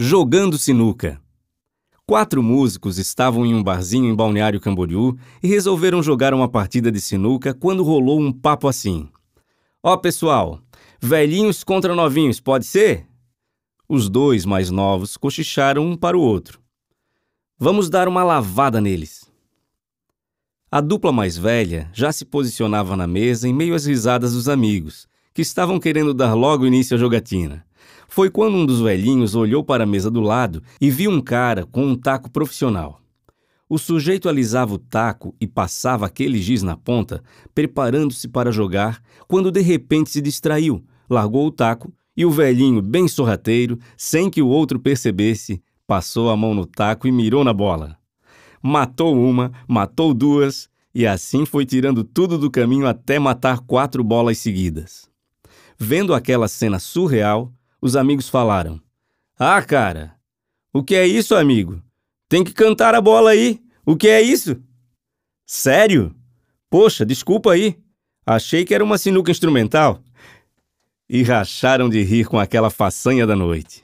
Jogando sinuca. Quatro músicos estavam em um barzinho em Balneário Camboriú e resolveram jogar uma partida de sinuca quando rolou um papo assim. Ó, oh, pessoal, velhinhos contra novinhos, pode ser? Os dois mais novos cochicharam um para o outro. Vamos dar uma lavada neles. A dupla mais velha já se posicionava na mesa em meio às risadas dos amigos, que estavam querendo dar logo início à jogatina. Foi quando um dos velhinhos olhou para a mesa do lado e viu um cara com um taco profissional. O sujeito alisava o taco e passava aquele giz na ponta, preparando-se para jogar, quando de repente se distraiu, largou o taco e o velhinho, bem sorrateiro, sem que o outro percebesse, passou a mão no taco e mirou na bola. Matou uma, matou duas, e assim foi tirando tudo do caminho até matar quatro bolas seguidas. Vendo aquela cena surreal, os amigos falaram: Ah, cara, o que é isso, amigo? Tem que cantar a bola aí. O que é isso? Sério? Poxa, desculpa aí. Achei que era uma sinuca instrumental. E racharam de rir com aquela façanha da noite.